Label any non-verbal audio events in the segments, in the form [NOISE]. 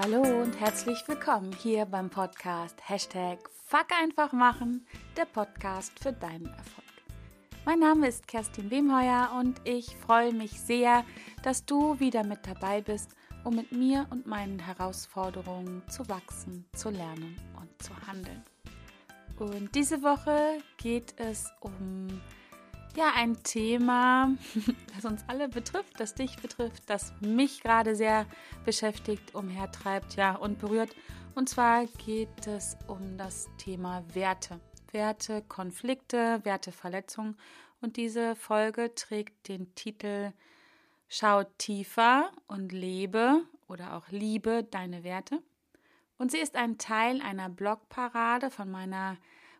Hallo und herzlich willkommen hier beim Podcast Hashtag Fuck einfach machen, der Podcast für deinen Erfolg. Mein Name ist Kerstin Wemheuer und ich freue mich sehr, dass du wieder mit dabei bist, um mit mir und meinen Herausforderungen zu wachsen, zu lernen und zu handeln. Und diese Woche geht es um ja ein Thema, [LAUGHS] das uns alle betrifft, das dich betrifft, das mich gerade sehr beschäftigt, umhertreibt, ja und berührt. Und zwar geht es um das Thema Werte. Werte, Konflikte, Werteverletzungen. Und diese Folge trägt den Titel Schau tiefer und lebe oder auch liebe deine Werte. Und sie ist ein Teil einer Blogparade von meiner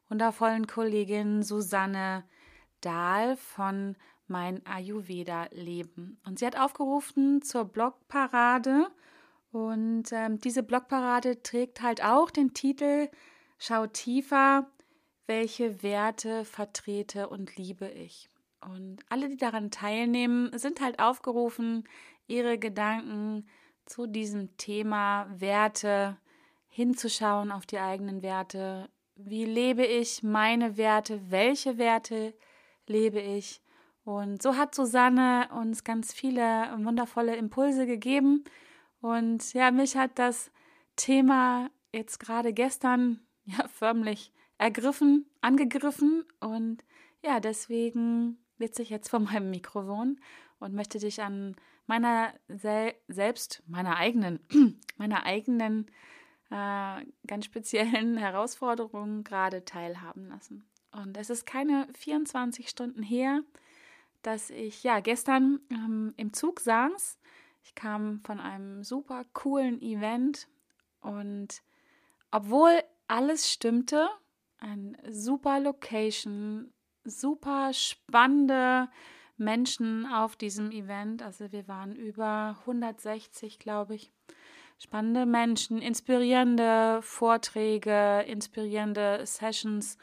wundervollen Kollegin Susanne Dahl von Mein Ayurveda Leben. Und sie hat aufgerufen zur Blogparade. Und ähm, diese Blogparade trägt halt auch den Titel Schau tiefer, welche Werte vertrete und liebe ich. Und alle, die daran teilnehmen, sind halt aufgerufen, ihre Gedanken zu diesem Thema Werte hinzuschauen auf die eigenen Werte. Wie lebe ich meine Werte? Welche Werte lebe ich. Und so hat Susanne uns ganz viele wundervolle Impulse gegeben. Und ja, mich hat das Thema jetzt gerade gestern [LAUGHS] ja förmlich ergriffen, angegriffen. Und ja, deswegen sitze ich jetzt vor meinem Mikrofon und möchte dich an meiner Sel selbst, meiner eigenen, [CLEARS THROAT] meiner eigenen äh, ganz speziellen [LAUGHS] Herausforderungen gerade teilhaben lassen. Und es ist keine 24 Stunden her, dass ich ja gestern ähm, im Zug saß. Ich kam von einem super coolen Event und obwohl alles stimmte, ein super Location, super spannende Menschen auf diesem Event. Also wir waren über 160, glaube ich. Spannende Menschen, inspirierende Vorträge, inspirierende Sessions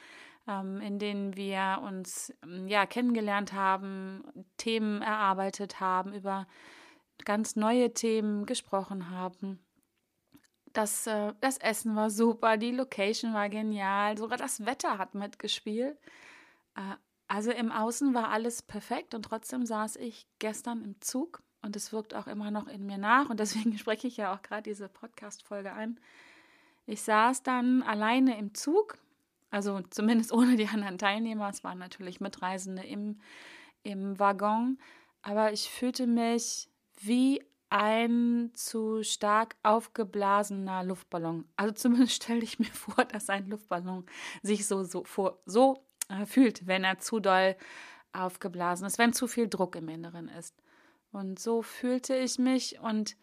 in denen wir uns ähm, ja kennengelernt haben, Themen erarbeitet haben, über ganz neue Themen gesprochen haben. Das, äh, das Essen war super, die Location war genial, sogar das Wetter hat mitgespielt. Äh, also im Außen war alles perfekt und trotzdem saß ich gestern im Zug und es wirkt auch immer noch in mir nach und deswegen [LAUGHS] spreche ich ja auch gerade diese Podcast-Folge ein. Ich saß dann alleine im Zug also zumindest [LAUGHS] ohne die anderen Teilnehmer. Es waren natürlich Mitreisende im, im Waggon. Aber ich fühlte mich wie ein zu stark aufgeblasener Luftballon. Also zumindest [LAUGHS] stelle ich mir vor, dass ein Luftballon sich so, so, vor, so äh, fühlt, wenn er zu doll aufgeblasen ist, wenn zu viel Druck im Inneren ist. Und so fühlte ich mich und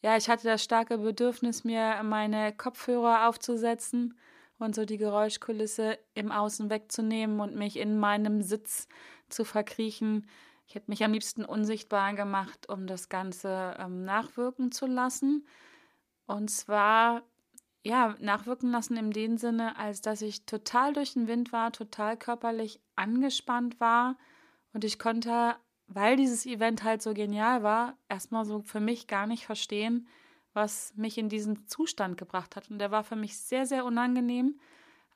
ja, ich hatte das starke Bedürfnis, mir meine Kopfhörer aufzusetzen und so die Geräuschkulisse im Außen wegzunehmen und mich in meinem Sitz zu verkriechen. Ich hätte mich am liebsten unsichtbar gemacht, um das Ganze ähm, nachwirken zu lassen. Und zwar, ja, nachwirken lassen in dem Sinne, als dass ich total durch den Wind war, total körperlich angespannt war. Und ich konnte, weil dieses Event halt so genial war, erstmal so für mich gar nicht verstehen, was mich in diesen Zustand gebracht hat. Und der war für mich sehr, sehr unangenehm.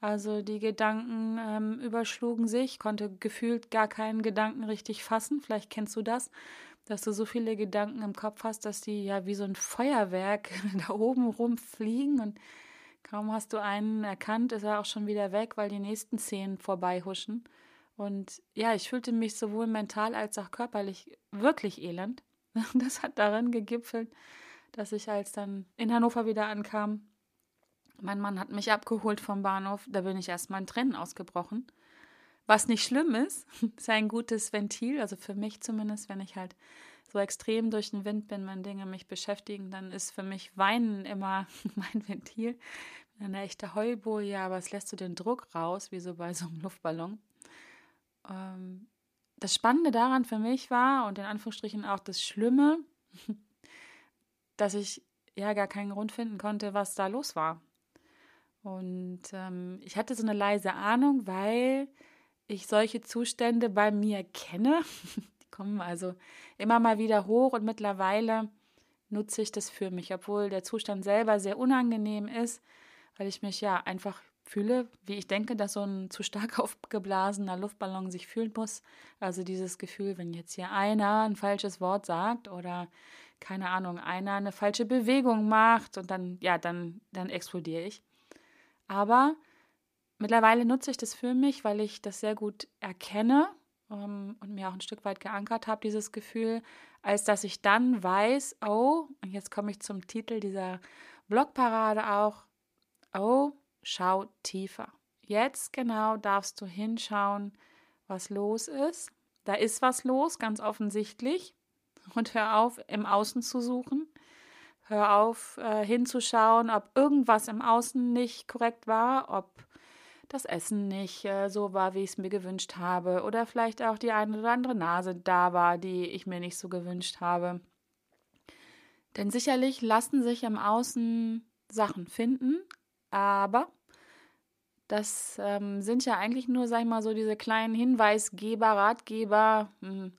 Also die Gedanken ähm, überschlugen sich, konnte gefühlt gar keinen Gedanken richtig fassen. Vielleicht kennst du das, dass du so viele Gedanken im Kopf hast, dass die ja wie so ein Feuerwerk [LAUGHS] da oben rumfliegen und kaum hast du einen erkannt, ist er auch schon wieder weg, weil die nächsten Szenen vorbeihuschen. Und ja, ich fühlte mich sowohl mental als auch körperlich wirklich elend. [LAUGHS] Das hat darin gegipfelt, dass ich als dann in Hannover wieder ankam, mein Mann hat mich abgeholt vom Bahnhof, da bin ich erstmal in Tränen ausgebrochen. Was nicht schlimm ist, [LAUGHS] ist ein gutes Ventil, also für mich zumindest, wenn ich halt so extrem durch den Wind bin, wenn Dinge mich beschäftigen, dann ist für mich Weinen immer [LAUGHS] mein Ventil. Eine echte Heulboje, aber es lässt so den Druck raus, wie so bei so einem Luftballon. Ähm, das Spannende daran für mich war und in Anführungsstrichen auch das Schlimme, [LAUGHS] dass ich ja gar keinen Grund finden konnte, was da los war. Und ähm, ich hatte so eine leise Ahnung, weil ich solche Zustände bei mir kenne. [LAUGHS] Die kommen also immer mal wieder hoch und mittlerweile nutze ich das für mich, obwohl der Zustand selber sehr unangenehm ist, weil ich mich ja einfach fühle, wie ich denke, dass so ein zu stark [LAUGHS] aufgeblasener Luftballon sich fühlen muss. Also dieses Gefühl, wenn jetzt hier einer ein falsches Wort sagt oder keine Ahnung, einer eine falsche Bewegung macht und dann, ja, dann, dann explodiere ich. Aber mittlerweile nutze ich das für mich, weil ich das sehr gut erkenne ähm, und mir auch ein Stück weit geankert habe, dieses Gefühl, als dass ich dann weiß, oh, und jetzt komme ich zum Titel dieser Blogparade auch, oh, schau tiefer. Jetzt genau darfst du hinschauen, was los ist. Da ist was los, ganz offensichtlich. Und hör auf, im Außen zu suchen. Hör auf, äh, hinzuschauen, ob irgendwas im Außen nicht korrekt war, ob das Essen nicht äh, so war, wie ich es mir gewünscht habe, oder vielleicht auch die eine oder andere Nase da war, die ich mir nicht so gewünscht habe. Denn sicherlich lassen sich im Außen Sachen finden, aber das ähm, sind ja eigentlich nur, sag ich mal, so diese kleinen Hinweisgeber, Ratgeber, hm,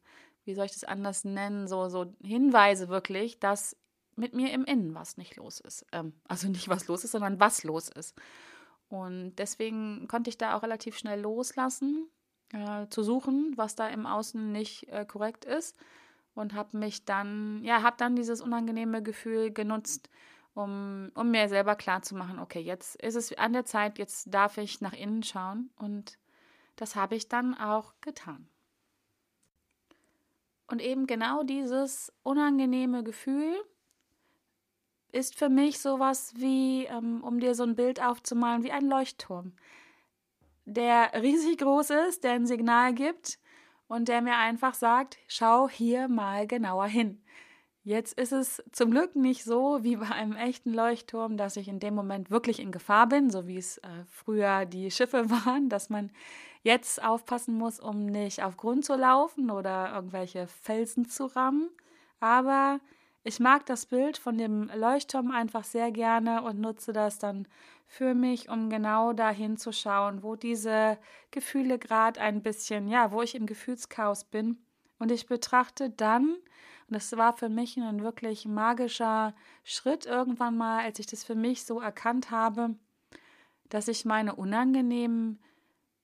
wie soll ich das anders nennen, so, so Hinweise wirklich, dass mit mir im Innen was nicht los ist. Ähm, also nicht was los ist, sondern was los ist. Und deswegen konnte ich da auch relativ schnell loslassen, äh, zu suchen, was da im Außen nicht äh, korrekt ist. Und habe mich dann, ja, habe dann dieses unangenehme Gefühl genutzt, um, um mir selber klarzumachen, okay, jetzt ist es an der Zeit, jetzt darf ich nach innen schauen. Und das habe ich dann auch getan. Und eben genau dieses unangenehme Gefühl, ist für mich sowas wie, ähm, um dir so ein Bild aufzumalen, wie ein Leuchtturm, der [LAUGHS] riesig groß ist, der ein Signal gibt und der mir einfach sagt, schau hier mal genauer hin. Jetzt ist es zum Glück nicht so wie bei einem echten Leuchtturm, dass ich in dem Moment wirklich in Gefahr bin, so wie es äh, früher die Schiffe [LAUGHS] waren, dass man jetzt aufpassen muss, um nicht auf Grund zu laufen oder irgendwelche Felsen zu rammen. Aber ich mag das Bild von dem Leuchtturm einfach sehr gerne und nutze das dann für mich, um genau dahin zu schauen, wo diese Gefühle gerade ein bisschen, ja, wo ich im Gefühlschaos bin. Und ich betrachte dann, und das war für mich ein wirklich magischer Schritt irgendwann mal, als ich das für mich so erkannt habe, dass ich meine unangenehmen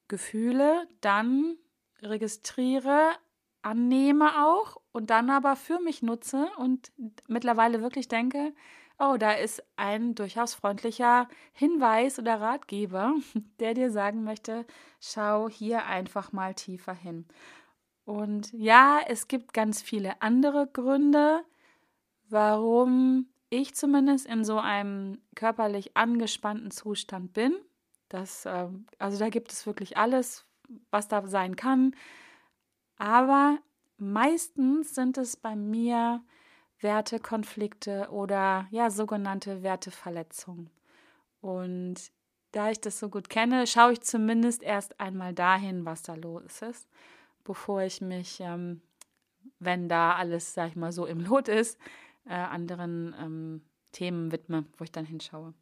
Gefühle dann registriere, annehme auch und dann aber für mich nutze und mittlerweile wirklich denke, oh, da ist ein durchaus freundlicher Hinweis oder Ratgeber, [LAUGHS] der dir sagen möchte, schau hier einfach mal tiefer hin. Und ja, es gibt ganz viele andere Gründe, warum ich zumindest in so einem körperlich angespannten Zustand bin. Das, ähm, also da gibt es wirklich alles, was da sein kann. Aber meistens sind es bei mir Wertekonflikte oder ja, sogenannte Werteverletzungen. Und da ich das so gut kenne, schaue ich zumindest erst einmal dahin, was da los ist, bevor ich mich, ähm, wenn da alles, sag ich mal, so im Lot ist, äh, anderen ähm, Themen widme, wo ich dann hinschaue.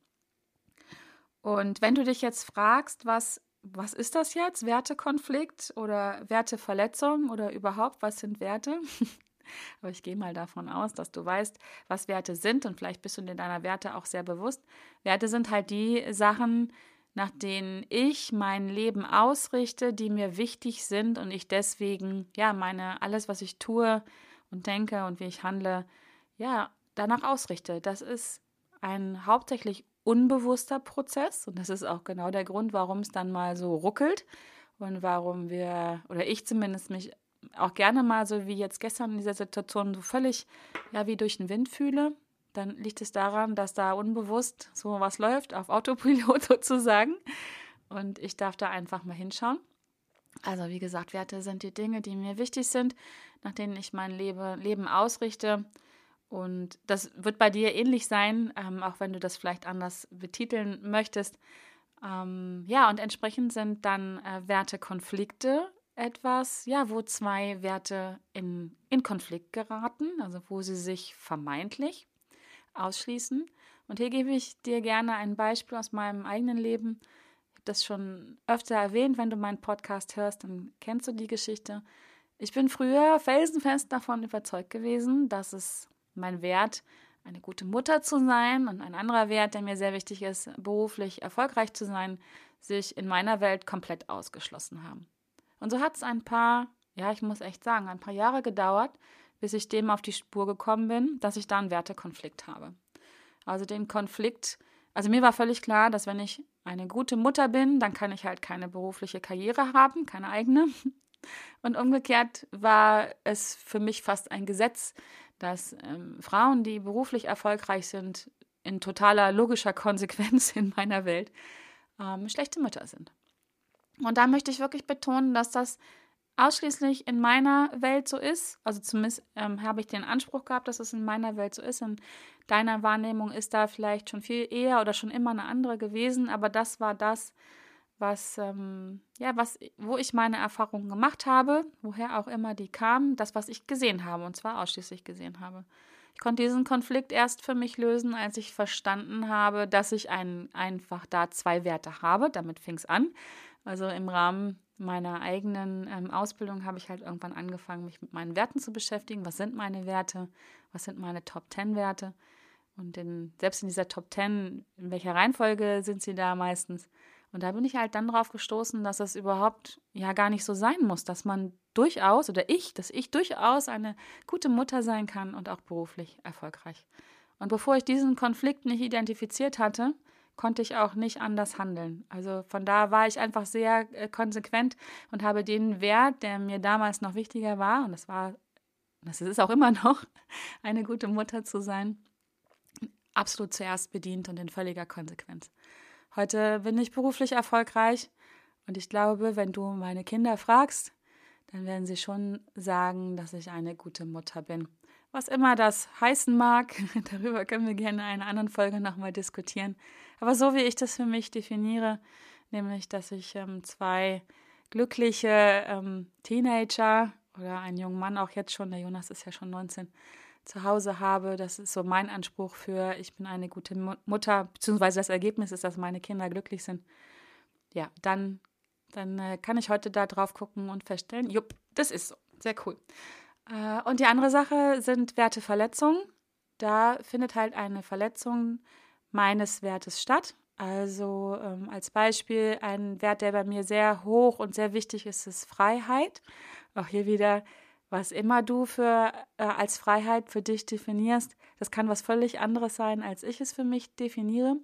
Und wenn du dich jetzt fragst, was was ist das jetzt? Wertekonflikt oder Werteverletzung oder überhaupt, was sind Werte? [LAUGHS] Aber ich gehe mal davon aus, dass du weißt, was Werte sind und vielleicht bist du dir deiner Werte auch sehr bewusst. Werte sind halt die Sachen, nach denen ich mein Leben ausrichte, die mir wichtig sind und ich deswegen, ja, meine, alles, was ich tue und denke und wie ich handle, ja, danach ausrichte. Das ist ein hauptsächlich unbewusster Prozess und das ist auch genau der Grund, warum es dann mal so ruckelt und warum wir, oder ich zumindest mich auch gerne mal so wie jetzt gestern in dieser Situation so völlig, ja, wie durch den Wind fühle, dann liegt es daran, dass da unbewusst so was läuft, auf Autopilot [LAUGHS] sozusagen. Und ich darf da einfach mal hinschauen. Also wie gesagt, Werte sind die Dinge, die mir wichtig sind, nach denen ich mein Leben ausrichte. Und das wird bei dir ähnlich sein, ähm, auch wenn du das vielleicht anders betiteln möchtest. Ähm, ja, und entsprechend sind dann äh, Wertekonflikte etwas, ja, wo zwei Werte in, in Konflikt geraten, also wo sie sich vermeintlich ausschließen. Und hier gebe ich dir gerne ein Beispiel aus meinem eigenen Leben. Ich habe das schon öfter erwähnt. Wenn du meinen Podcast hörst, dann kennst du die Geschichte. Ich bin früher felsenfest davon überzeugt gewesen, dass es mein Wert eine gute Mutter zu sein und ein anderer Wert, der mir sehr wichtig ist, beruflich erfolgreich zu sein, sich in meiner Welt komplett ausgeschlossen haben. Und so hat es ein paar, ja, ich muss echt sagen, ein paar Jahre gedauert, bis ich dem auf die Spur gekommen bin, dass ich da einen Wertekonflikt habe. Also den Konflikt, also mir war völlig klar, dass wenn ich eine gute Mutter bin, dann kann ich halt keine berufliche Karriere haben, keine eigene. [LAUGHS] Und umgekehrt war es für mich fast ein Gesetz, dass ähm, Frauen, die beruflich erfolgreich sind, in totaler logischer Konsequenz [LAUGHS] in meiner Welt ähm, schlechte Mütter sind. Und da möchte ich wirklich betonen, dass das ausschließlich in meiner Welt so ist. Also zumindest ähm, habe ich den Anspruch gehabt, dass es in meiner Welt so ist. In deiner Wahrnehmung ist da vielleicht schon viel eher oder schon immer eine andere gewesen, aber das war das, was, ähm, ja, was, wo ich meine Erfahrungen gemacht habe, woher auch immer die kamen, das, was ich gesehen habe, und zwar ausschließlich gesehen habe. Ich konnte diesen Konflikt erst für mich lösen, als ich verstanden habe, dass ich ein, einfach da zwei Werte habe. Damit fing es an. Also im Rahmen meiner eigenen ähm, Ausbildung habe ich halt irgendwann angefangen, mich mit meinen Werten zu beschäftigen. Was sind meine Werte? Was sind meine Top Ten Werte? Und in, selbst in dieser Top Ten, in welcher Reihenfolge sind sie da meistens? Und da bin ich halt dann drauf gestoßen, dass es überhaupt ja gar nicht so sein muss, dass man durchaus oder ich, dass ich durchaus eine gute Mutter sein kann und auch beruflich erfolgreich. Und bevor ich diesen Konflikt nicht identifiziert hatte, konnte ich auch nicht anders handeln. Also von da war ich einfach sehr äh, konsequent und habe den Wert, der mir damals noch wichtiger war, und das war, das ist auch immer [LAUGHS] noch, eine gute Mutter zu sein, absolut zuerst bedient und in völliger Konsequenz. Heute bin ich beruflich erfolgreich und ich glaube, wenn du meine Kinder fragst, dann werden sie schon sagen, dass ich eine gute Mutter bin. Was immer das heißen mag, [LAUGHS] darüber können wir gerne in einer anderen Folge nochmal diskutieren. Aber so wie ich das für mich definiere, nämlich, dass ich ähm, zwei glückliche ähm, Teenager oder einen jungen Mann auch jetzt schon, der Jonas ist ja schon 19, zu Hause habe. Das ist so mein Anspruch für, ich bin eine gute Mutter, beziehungsweise das Ergebnis ist, dass meine Kinder glücklich sind. Ja, dann, dann äh, kann ich heute da drauf gucken und feststellen, jupp, das ist so. Sehr cool. Äh, und die andere Sache sind Werteverletzungen. Da findet halt eine Verletzung meines Wertes statt. Also ähm, als Beispiel ein Wert, der bei mir sehr hoch und sehr wichtig ist, ist Freiheit. Auch hier wieder was immer du für äh, als Freiheit für dich definierst, das kann was völlig anderes sein, als ich es für mich definiere.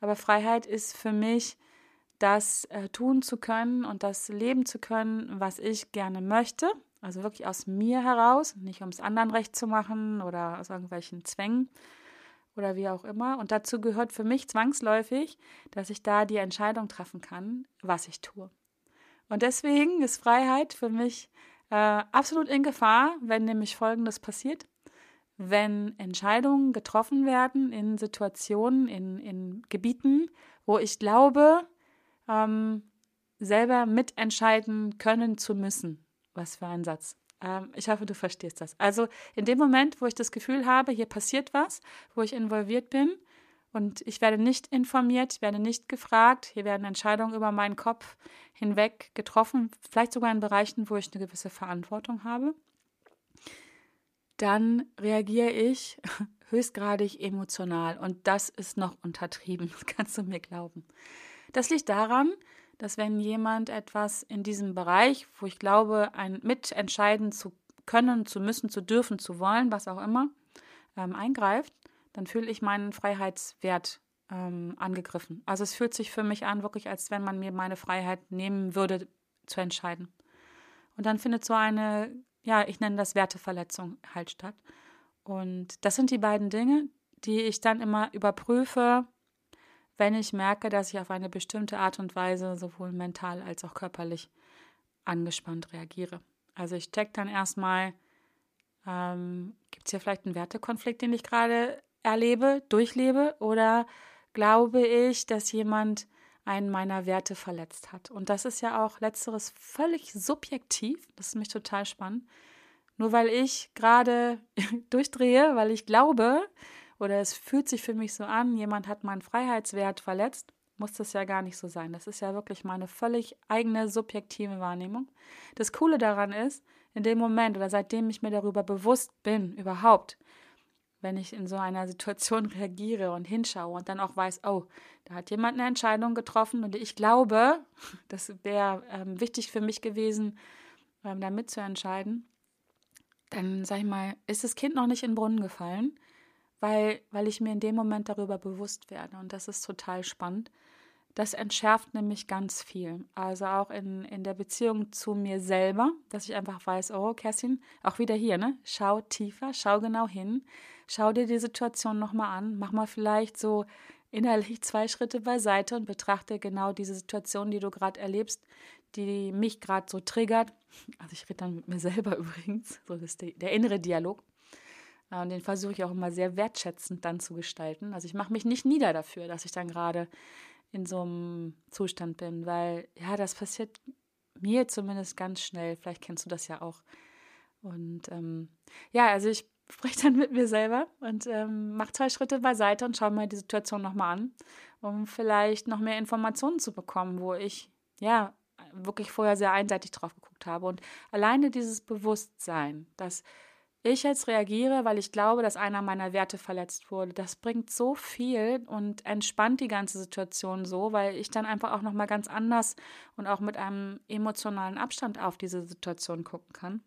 Aber Freiheit ist für mich, das äh, tun zu können und das leben zu können, was ich gerne möchte. Also wirklich aus mir heraus, nicht um es anderen recht zu machen oder aus irgendwelchen Zwängen oder wie auch immer. Und dazu gehört für mich zwangsläufig, dass ich da die Entscheidung treffen kann, was ich tue. Und deswegen ist Freiheit für mich äh, absolut in Gefahr, wenn nämlich Folgendes passiert. Wenn Entscheidungen getroffen werden in Situationen, in, in Gebieten, wo ich glaube, ähm, selber mitentscheiden können zu müssen. Was für ein Satz. Ähm, ich hoffe, du verstehst das. Also in dem Moment, wo ich das Gefühl habe, hier passiert was, wo ich involviert bin, und ich werde nicht informiert, ich werde nicht gefragt. Hier werden Entscheidungen über meinen Kopf hinweg getroffen, vielleicht sogar in Bereichen, wo ich eine gewisse Verantwortung habe. Dann reagiere ich [LAUGHS] höchstgradig emotional und das ist noch untertrieben, [LAUGHS] kannst du mir glauben. Das liegt daran, dass wenn jemand etwas in diesem Bereich, wo ich glaube, ein mitentscheiden zu können, zu müssen, zu dürfen, zu wollen, was auch immer, ähm, eingreift, dann fühle ich meinen Freiheitswert ähm, angegriffen. Also es fühlt sich für mich an, wirklich, als wenn man mir meine Freiheit nehmen würde, zu entscheiden. Und dann findet so eine, ja, ich nenne das Werteverletzung halt statt. Und das sind die beiden Dinge, die ich dann immer überprüfe, wenn ich merke, dass ich auf eine bestimmte Art und Weise sowohl mental als auch körperlich angespannt reagiere. Also ich check dann erstmal, ähm, gibt es hier vielleicht einen Wertekonflikt, den ich gerade erlebe, durchlebe oder glaube ich, dass jemand einen meiner Werte verletzt hat. Und das ist ja auch letzteres völlig subjektiv. Das ist mich total spannend. Nur weil ich gerade [LAUGHS] durchdrehe, weil ich glaube oder es fühlt sich für mich so an, jemand hat meinen Freiheitswert verletzt, muss das ja gar nicht so sein. Das ist ja wirklich meine völlig eigene subjektive Wahrnehmung. Das Coole daran ist, in dem Moment oder seitdem ich mir darüber bewusst bin, überhaupt, wenn ich in so einer Situation [LAUGHS] reagiere und hinschaue und dann auch weiß, oh, da hat jemand eine Entscheidung getroffen und ich glaube, [LAUGHS] das wäre ähm, wichtig für mich gewesen, ähm, da mitzuentscheiden, dann sage ich mal, ist das Kind noch nicht in den Brunnen gefallen, weil, weil ich mir in dem Moment darüber bewusst werde. Und das ist total spannend. Das entschärft nämlich ganz viel. Also auch in, in der Beziehung zu mir selber, dass ich einfach weiß, oh, Kerstin, auch wieder hier, ne? Schau tiefer, schau genau hin, schau dir die Situation nochmal an, mach mal vielleicht so innerlich [LAUGHS] zwei Schritte beiseite und betrachte genau diese Situation, die du gerade erlebst, die mich gerade so triggert. Also ich rede dann mit mir selber [LAUGHS] übrigens, so ist die, der innere Dialog. Und den versuche ich auch immer sehr wertschätzend dann zu gestalten. Also ich mache mich nicht nieder dafür, dass ich dann gerade in so einem Zustand bin, weil ja, das passiert mir zumindest ganz schnell. Vielleicht kennst du das ja auch. Und ähm, ja, also ich [LAUGHS] spreche dann mit mir selber und ähm, mache zwei Schritte beiseite und schaue mir die Situation nochmal an, um vielleicht noch mehr Informationen zu bekommen, wo ich ja wirklich vorher sehr einseitig drauf geguckt habe. Und alleine dieses Bewusstsein, dass ich jetzt reagiere, weil ich glaube, dass einer meiner Werte verletzt wurde, das bringt so viel und entspannt die ganze Situation so, weil ich dann einfach auch nochmal ganz anders und auch mit einem emotionalen Abstand auf diese Situation gucken kann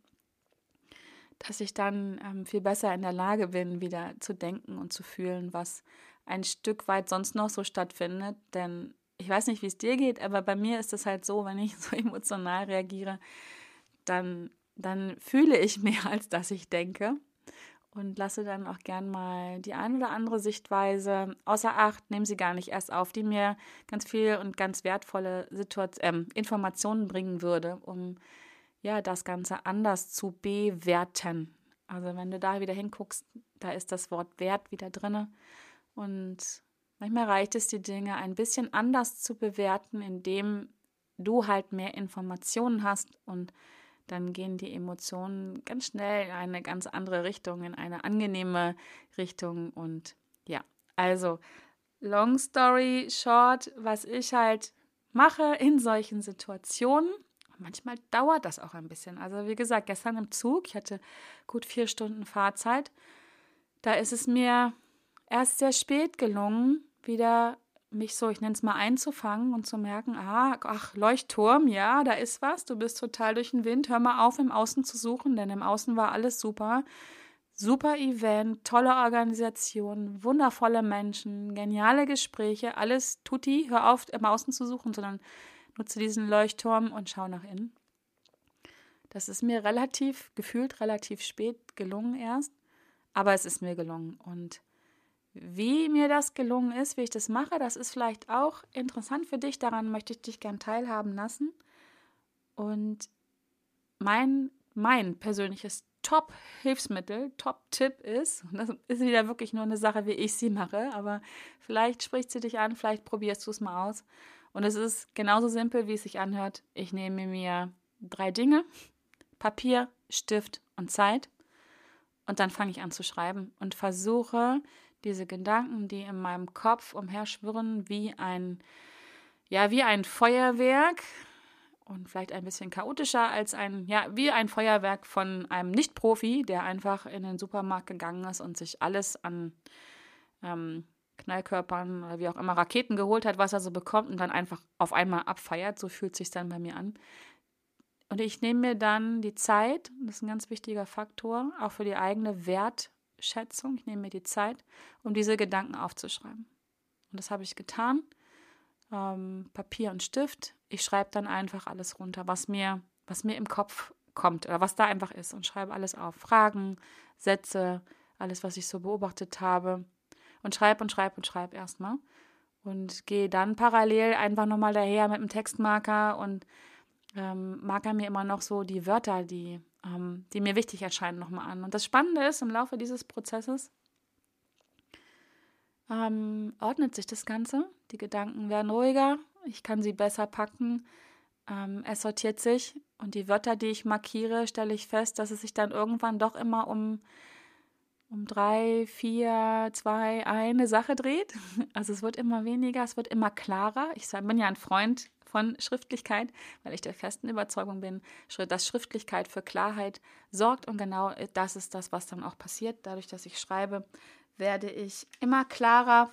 dass ich dann ähm, viel besser in der Lage bin, wieder zu denken und zu fühlen, was ein Stück weit sonst noch so stattfindet. Denn ich weiß nicht, wie es dir geht, aber bei mir ist es halt so, wenn ich [LAUGHS] so emotional reagiere, dann, dann fühle ich mehr, [LAUGHS] als dass ich denke. Und lasse dann auch gern mal die ein oder andere Sichtweise außer Acht, nehme sie gar nicht erst auf, die mir ganz viel und ganz wertvolle Situation, äh, Informationen bringen würde, um ja das Ganze anders zu bewerten. Also wenn du da wieder hinguckst, da ist das Wort Wert wieder drinne und Manchmal reicht es, die Dinge ein bisschen anders zu bewerten, indem du halt mehr Informationen hast und dann gehen die Emotionen ganz schnell in eine ganz andere Richtung, in eine angenehme Richtung. Und ja, also long story short, was ich halt mache in solchen Situationen. Manchmal dauert das auch ein bisschen. Also wie gesagt, gestern im Zug, ich hatte gut vier Stunden Fahrzeit, da ist es mir erst sehr spät gelungen, wieder mich so, ich nenne es mal einzufangen und zu merken, ah, ach, Leuchtturm, ja, da ist was, du bist total durch den Wind, hör mal auf, im Außen zu suchen, denn im Außen war alles super. Super Event, tolle Organisation, wundervolle Menschen, geniale Gespräche, alles tutti, hör auf, im Außen zu suchen, sondern nutze diesen Leuchtturm und schau nach innen. Das ist mir relativ, gefühlt relativ spät gelungen erst, aber es ist mir gelungen und wie mir das gelungen ist, wie ich das mache, das ist vielleicht auch interessant für dich. Daran möchte ich dich gern teilhaben lassen. Und mein, mein persönliches Top-Hilfsmittel, Top-Tipp ist, und das ist wieder wirklich nur eine Sache, wie ich sie mache, aber vielleicht spricht sie dich an, vielleicht probierst du es mal aus. Und es ist genauso simpel, wie es sich anhört. Ich nehme mir drei Dinge, Papier, Stift und Zeit. Und dann fange ich an zu schreiben und versuche, diese Gedanken, die in meinem Kopf umherschwirren, wie ein, ja, wie ein Feuerwerk und vielleicht ein bisschen chaotischer als ein, ja, wie ein Feuerwerk von einem Nicht-Profi, der einfach in den Supermarkt gegangen ist und sich alles an ähm, Knallkörpern oder wie auch immer Raketen geholt hat, was er so bekommt und dann einfach auf einmal abfeiert. So fühlt sich dann bei mir an. Und ich nehme mir dann die Zeit, das ist ein ganz wichtiger Faktor, auch für die eigene Wert- Schätzung, ich nehme mir die Zeit, um diese Gedanken aufzuschreiben. Und das habe ich getan. Ähm, Papier und Stift. Ich schreibe dann einfach alles runter, was mir, was mir im Kopf kommt oder was da einfach ist und schreibe alles auf. Fragen, Sätze, alles, was ich so beobachtet habe. Und schreibe und schreibe und schreibe erstmal. Und gehe dann parallel einfach nochmal daher mit dem Textmarker und ähm, marker mir immer noch so die Wörter, die ähm, die mir wichtig erscheinen, nochmal an. Und das Spannende ist, im Laufe dieses Prozesses ähm, ordnet sich das Ganze. Die Gedanken werden ruhiger, ich kann sie besser packen. Ähm, es sortiert sich und die Wörter, die ich markiere, stelle ich fest, dass es sich dann irgendwann doch immer um, um drei, vier, zwei, eine Sache dreht. [LAUGHS] Also es wird immer weniger, es wird immer klarer. Ich bin ja ein Freund von Schriftlichkeit, weil ich der festen Überzeugung bin, dass Schriftlichkeit für Klarheit sorgt und genau das ist das, was dann auch passiert. Dadurch, dass ich schreibe, werde ich immer klarer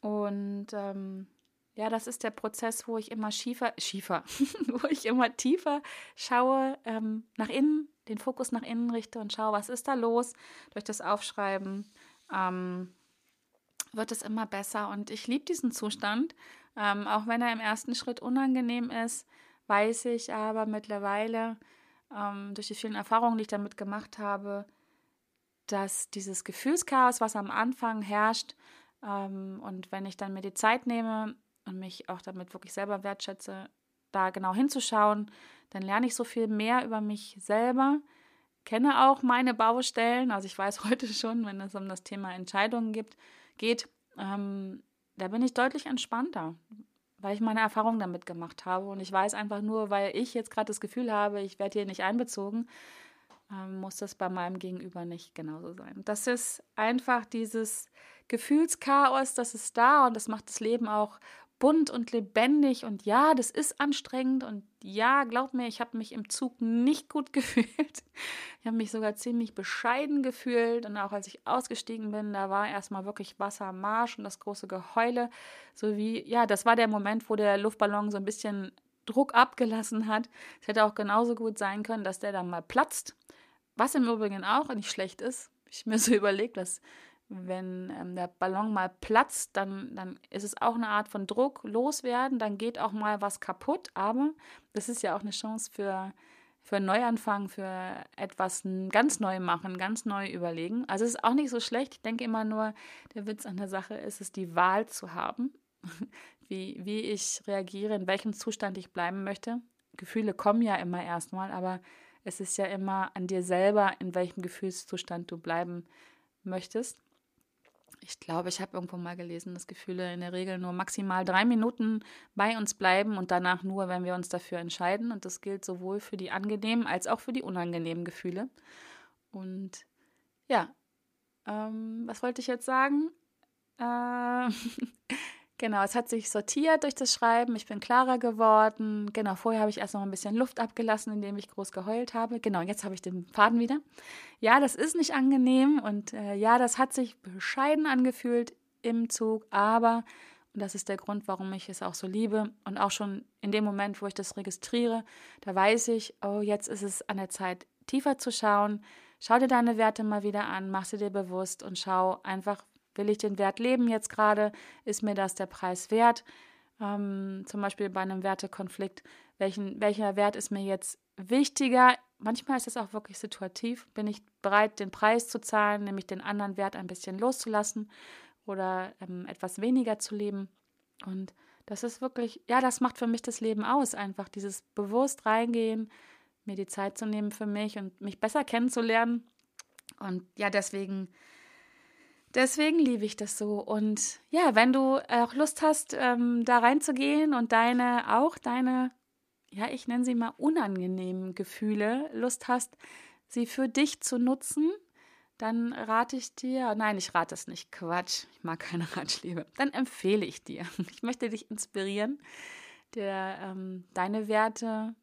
und ähm, ja, das ist der Prozess, wo ich immer schiefer, schiefer, [LAUGHS] wo ich immer tiefer schaue, ähm, nach innen, den Fokus nach innen richte und schaue, was ist da los durch das Aufschreiben. Ähm, wird es immer besser und ich liebe diesen Zustand, ähm, auch wenn er im ersten Schritt unangenehm ist, weiß ich aber mittlerweile ähm, durch die vielen Erfahrungen, die ich damit gemacht habe, dass dieses Gefühlschaos, was am Anfang herrscht, ähm, und wenn ich dann mir die Zeit nehme und mich auch damit wirklich selber wertschätze, da genau hinzuschauen, dann lerne ich so viel mehr über mich selber, kenne auch meine Baustellen. Also ich weiß [LAUGHS] heute schon, wenn es um das Thema Entscheidungen gibt, geht, ähm, da bin ich deutlich entspannter, weil ich meine Erfahrung damit gemacht habe. Und ich weiß einfach nur, weil ich jetzt gerade das Gefühl habe, ich werde hier nicht einbezogen, ähm, muss das bei meinem Gegenüber nicht genauso sein. Das ist einfach dieses Gefühlschaos, das ist da und das macht das Leben auch bunt und lebendig und ja, das ist anstrengend und ja, glaub mir, ich habe mich im Zug nicht gut [LAUGHS] gefühlt. Ich habe mich sogar ziemlich bescheiden gefühlt und auch als ich ausgestiegen bin, da war erstmal wirklich Wassermarsch und das große Geheule, so wie ja, das war der Moment, wo der Luftballon so ein bisschen Druck abgelassen hat. Es hätte auch genauso gut sein können, dass der dann mal platzt, was im Übrigen auch nicht schlecht ist. Ich mir so [LAUGHS] überlegt, dass wenn ähm, der Ballon mal platzt, dann, dann ist es auch eine Art von Druck loswerden, dann geht auch mal was kaputt, aber das ist ja auch eine Chance für, für einen Neuanfang, für etwas ganz neu machen, ganz neu überlegen. Also es ist auch nicht so schlecht. Ich denke immer nur, der Witz an der Sache ist es, die Wahl zu haben, [LAUGHS] wie, wie ich reagiere, in welchem Zustand ich bleiben möchte. Gefühle kommen ja immer erstmal, aber es ist ja immer an dir selber, in welchem Gefühlszustand du bleiben möchtest ich glaube, ich habe irgendwo mal gelesen, dass Gefühle in der Regel nur maximal drei Minuten bei uns bleiben und danach nur, wenn wir uns dafür entscheiden. Und das gilt sowohl für die angenehmen als auch für die unangenehmen Gefühle. Und ja, ähm, was wollte ich jetzt sagen? Äh, [LAUGHS] Genau, es hat sich sortiert durch das Schreiben. Ich bin klarer geworden. Genau, vorher habe ich erst noch ein bisschen Luft abgelassen, indem ich groß geheult habe. Genau, jetzt habe ich den Faden wieder. Ja, das ist nicht angenehm und äh, ja, das hat sich bescheiden angefühlt im Zug, aber, und das ist der Grund, warum ich es auch so liebe und auch schon in dem Moment, wo ich das registriere, da weiß ich, oh, jetzt ist es an der Zeit, tiefer zu schauen. Schau dir deine Werte mal wieder an, mach sie dir bewusst und schau einfach, Will ich den Wert leben jetzt gerade? Ist mir das der Preis wert? Ähm, zum Beispiel bei einem Wertekonflikt. Welchen, welcher Wert ist mir jetzt wichtiger? Manchmal ist es auch wirklich situativ. Bin ich bereit, den Preis zu zahlen, nämlich den anderen Wert ein bisschen loszulassen oder ähm, etwas weniger zu leben? Und das ist wirklich, ja, das macht für mich das Leben aus. Einfach dieses bewusst reingehen, mir die Zeit zu nehmen für mich und mich besser kennenzulernen. Und ja, deswegen Deswegen liebe ich das so. Und ja, wenn du auch Lust hast, ähm, da reinzugehen und deine, auch deine, ja, ich nenne sie mal unangenehmen Gefühle, Lust hast, sie für dich zu nutzen, dann rate ich dir, nein, ich rate es nicht, Quatsch, ich mag keine Ratschläge, dann empfehle ich dir. [LAUGHS] Ich möchte dich inspirieren, dir ähm, deine Werte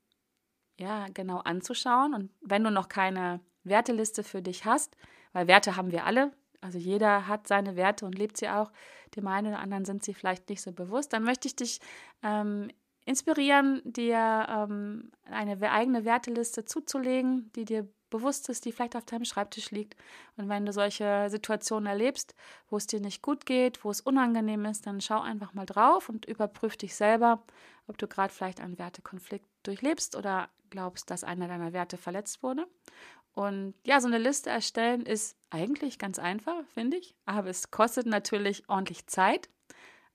ja genau anzuschauen. Und wenn du noch keine Werteliste für dich hast, weil Werte haben wir alle, also jeder hat seine Werte und lebt sie auch. Dem einen oder anderen sind sie vielleicht nicht so bewusst. Dann möchte ich dich ähm, inspirieren, dir ähm, eine eigene Werteliste zuzulegen, die dir bewusst ist, die vielleicht auf deinem Schreibtisch liegt. Und wenn du solche Situationen erlebst, wo es dir nicht gut geht, wo es unangenehm ist, dann schau einfach mal drauf und überprüf dich selber, ob du gerade vielleicht einen Wertekonflikt durchlebst oder glaubst, dass einer deiner Werte verletzt wurde. Und ja, so eine Liste erstellen ist eigentlich ganz einfach, finde ich. Aber es kostet natürlich ordentlich Zeit.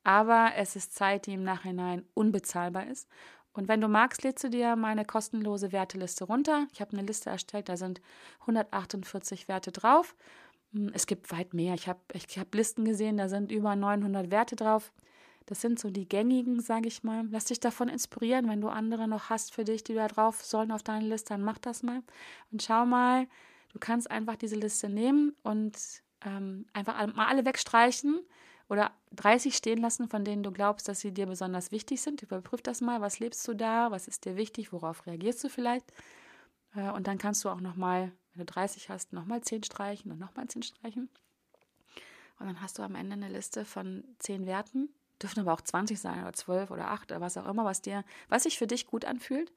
Aber es ist Zeit, die im Nachhinein unbezahlbar ist. Und wenn du magst, lädst du dir meine kostenlose Werteliste runter. Ich habe eine Liste erstellt, da sind 148 Werte drauf. Hm, es gibt weit mehr. Ich habe ich hab Listen gesehen, da sind über 900 Werte drauf. Das sind so die gängigen, sage ich mal. Lass dich davon inspirieren, wenn du andere noch hast für dich, die da drauf sollen auf deine Liste, dann mach das mal. Und schau mal, du kannst einfach diese Liste nehmen und ähm, einfach mal alle wegstreichen oder 30 stehen lassen, von denen du glaubst, dass sie dir besonders wichtig sind. Überprüf das mal, was lebst du da, was ist dir wichtig, worauf reagierst du vielleicht. Äh, und dann kannst du auch nochmal, wenn du 30 hast, nochmal 10 streichen und nochmal 10 streichen. Und dann hast du am Ende eine Liste von 10 Werten. Dürfen aber auch 20 sein oder 12 oder 8 oder was auch immer, was dir, was sich für dich gut anfühlt.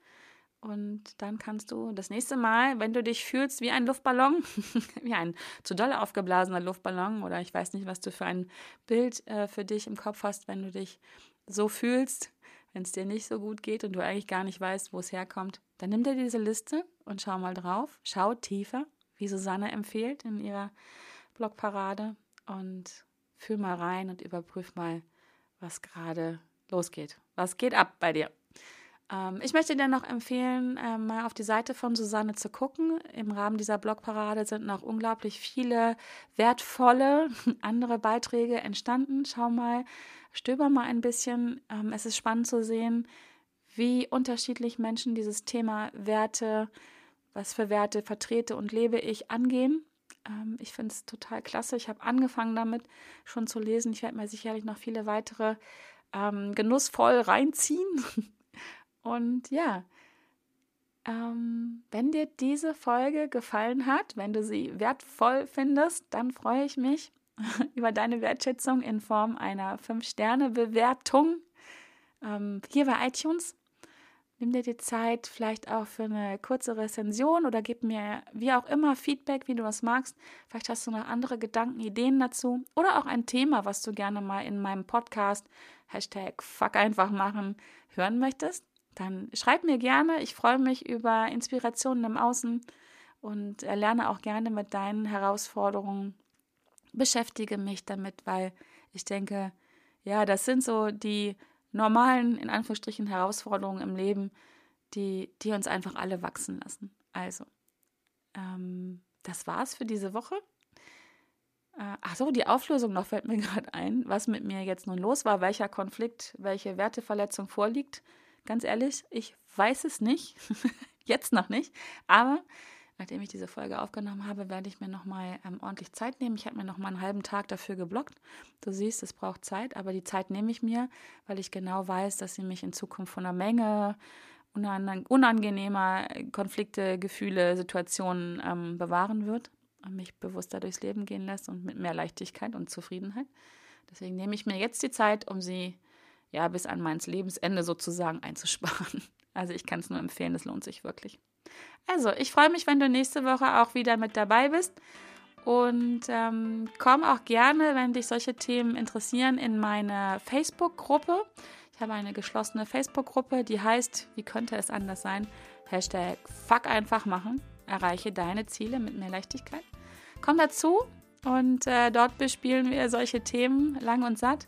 Und dann kannst du das nächste Mal, wenn du dich fühlst wie ein Luftballon, [LAUGHS] wie ein zu doll aufgeblasener Luftballon oder ich weiß nicht, was du für ein Bild äh, für dich im Kopf hast, wenn du dich so fühlst, wenn es dir nicht so gut geht und du eigentlich gar nicht weißt, wo es herkommt, dann nimm dir diese Liste und schau mal drauf. Schau tiefer, wie Susanne empfiehlt in ihrer Blogparade und fühl mal rein und überprüf mal, was gerade losgeht. Was geht ab bei dir? Ähm, ich möchte dir noch empfehlen, äh, mal auf die Seite von Susanne zu gucken. Im Rahmen dieser Blogparade sind noch unglaublich viele wertvolle [LAUGHS] andere Beiträge entstanden. Schau mal, stöber mal ein bisschen. Ähm, es ist spannend zu sehen, wie unterschiedlich Menschen dieses Thema Werte, was für Werte vertrete und lebe ich, angehen. Ähm, ich finde es total klasse. Ich habe angefangen damit schon zu lesen. Ich werde mir sicherlich noch viele weitere ähm, genussvoll reinziehen. [LAUGHS] Und ja, ähm, wenn dir diese Folge gefallen hat, wenn du sie wertvoll findest, dann freue ich mich [LAUGHS] über deine Wertschätzung in Form einer 5-Sterne-Bewertung ähm, hier bei iTunes. Nimm dir die Zeit vielleicht auch für eine kurze Rezension oder gib mir wie auch immer Feedback, wie du das magst. Vielleicht hast du noch andere Gedanken, Ideen dazu oder auch ein Thema, was du gerne mal in meinem Podcast Hashtag Fuck einfach machen hören möchtest dann schreib mir gerne. Ich freue mich über Inspirationen im Außen und lerne auch gerne mit deinen Herausforderungen. Beschäftige mich damit, weil ich denke, ja, das sind so die normalen, in Anführungsstrichen, Herausforderungen im Leben, die, die uns einfach alle wachsen lassen. Also, ähm, das war's für diese Woche. Äh, ach so, die Auflösung noch fällt mir [LAUGHS] gerade ein, was mit mir jetzt nun los war, welcher Konflikt, welche Werteverletzung vorliegt. Ganz ehrlich, ich weiß es nicht. [LAUGHS] Jetzt noch nicht. Aber nachdem ich diese Folge aufgenommen habe, werde ich mir nochmal ähm, ordentlich Zeit nehmen. Ich habe mir nochmal einen halben Tag dafür geblockt. Du siehst, es braucht Zeit, aber die Zeit nehme ich mir, weil ich genau weiß, dass sie mich in Zukunft von einer Menge unangenehmer Konflikte, Gefühle, Situationen ähm, bewahren wird und mich bewusster durchs Leben gehen lässt und mit mehr Leichtigkeit und Zufriedenheit. Deswegen nehme ich mir jetzt die Zeit, um sie ja, bis an meins Lebensende sozusagen einzusparen. [LAUGHS] Also ich kann es nur empfehlen, es lohnt sich wirklich. Also, ich freue mich, wenn du nächste Woche auch wieder mit dabei bist. Und ähm, komm auch gerne, wenn dich solche Themen interessieren, in meine Facebook-Gruppe. Ich habe eine geschlossene Facebook-Gruppe, die heißt, wie könnte es anders sein? Hashtag Fuck einfach machen. Erreiche deine Ziele mit mehr Leichtigkeit. Komm dazu und äh, dort bespielen wir solche Themen lang und satt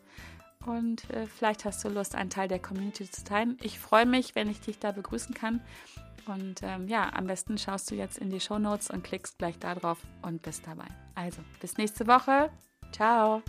und äh, vielleicht hast du Lust, einen Teil der Community zu teilen. Ich freue mich, wenn ich dich da begrüßen kann. Und ähm, ja, am besten schaust du jetzt in die Show Notes und klickst gleich da drauf und bist dabei. Also, bis nächste Woche. Ciao.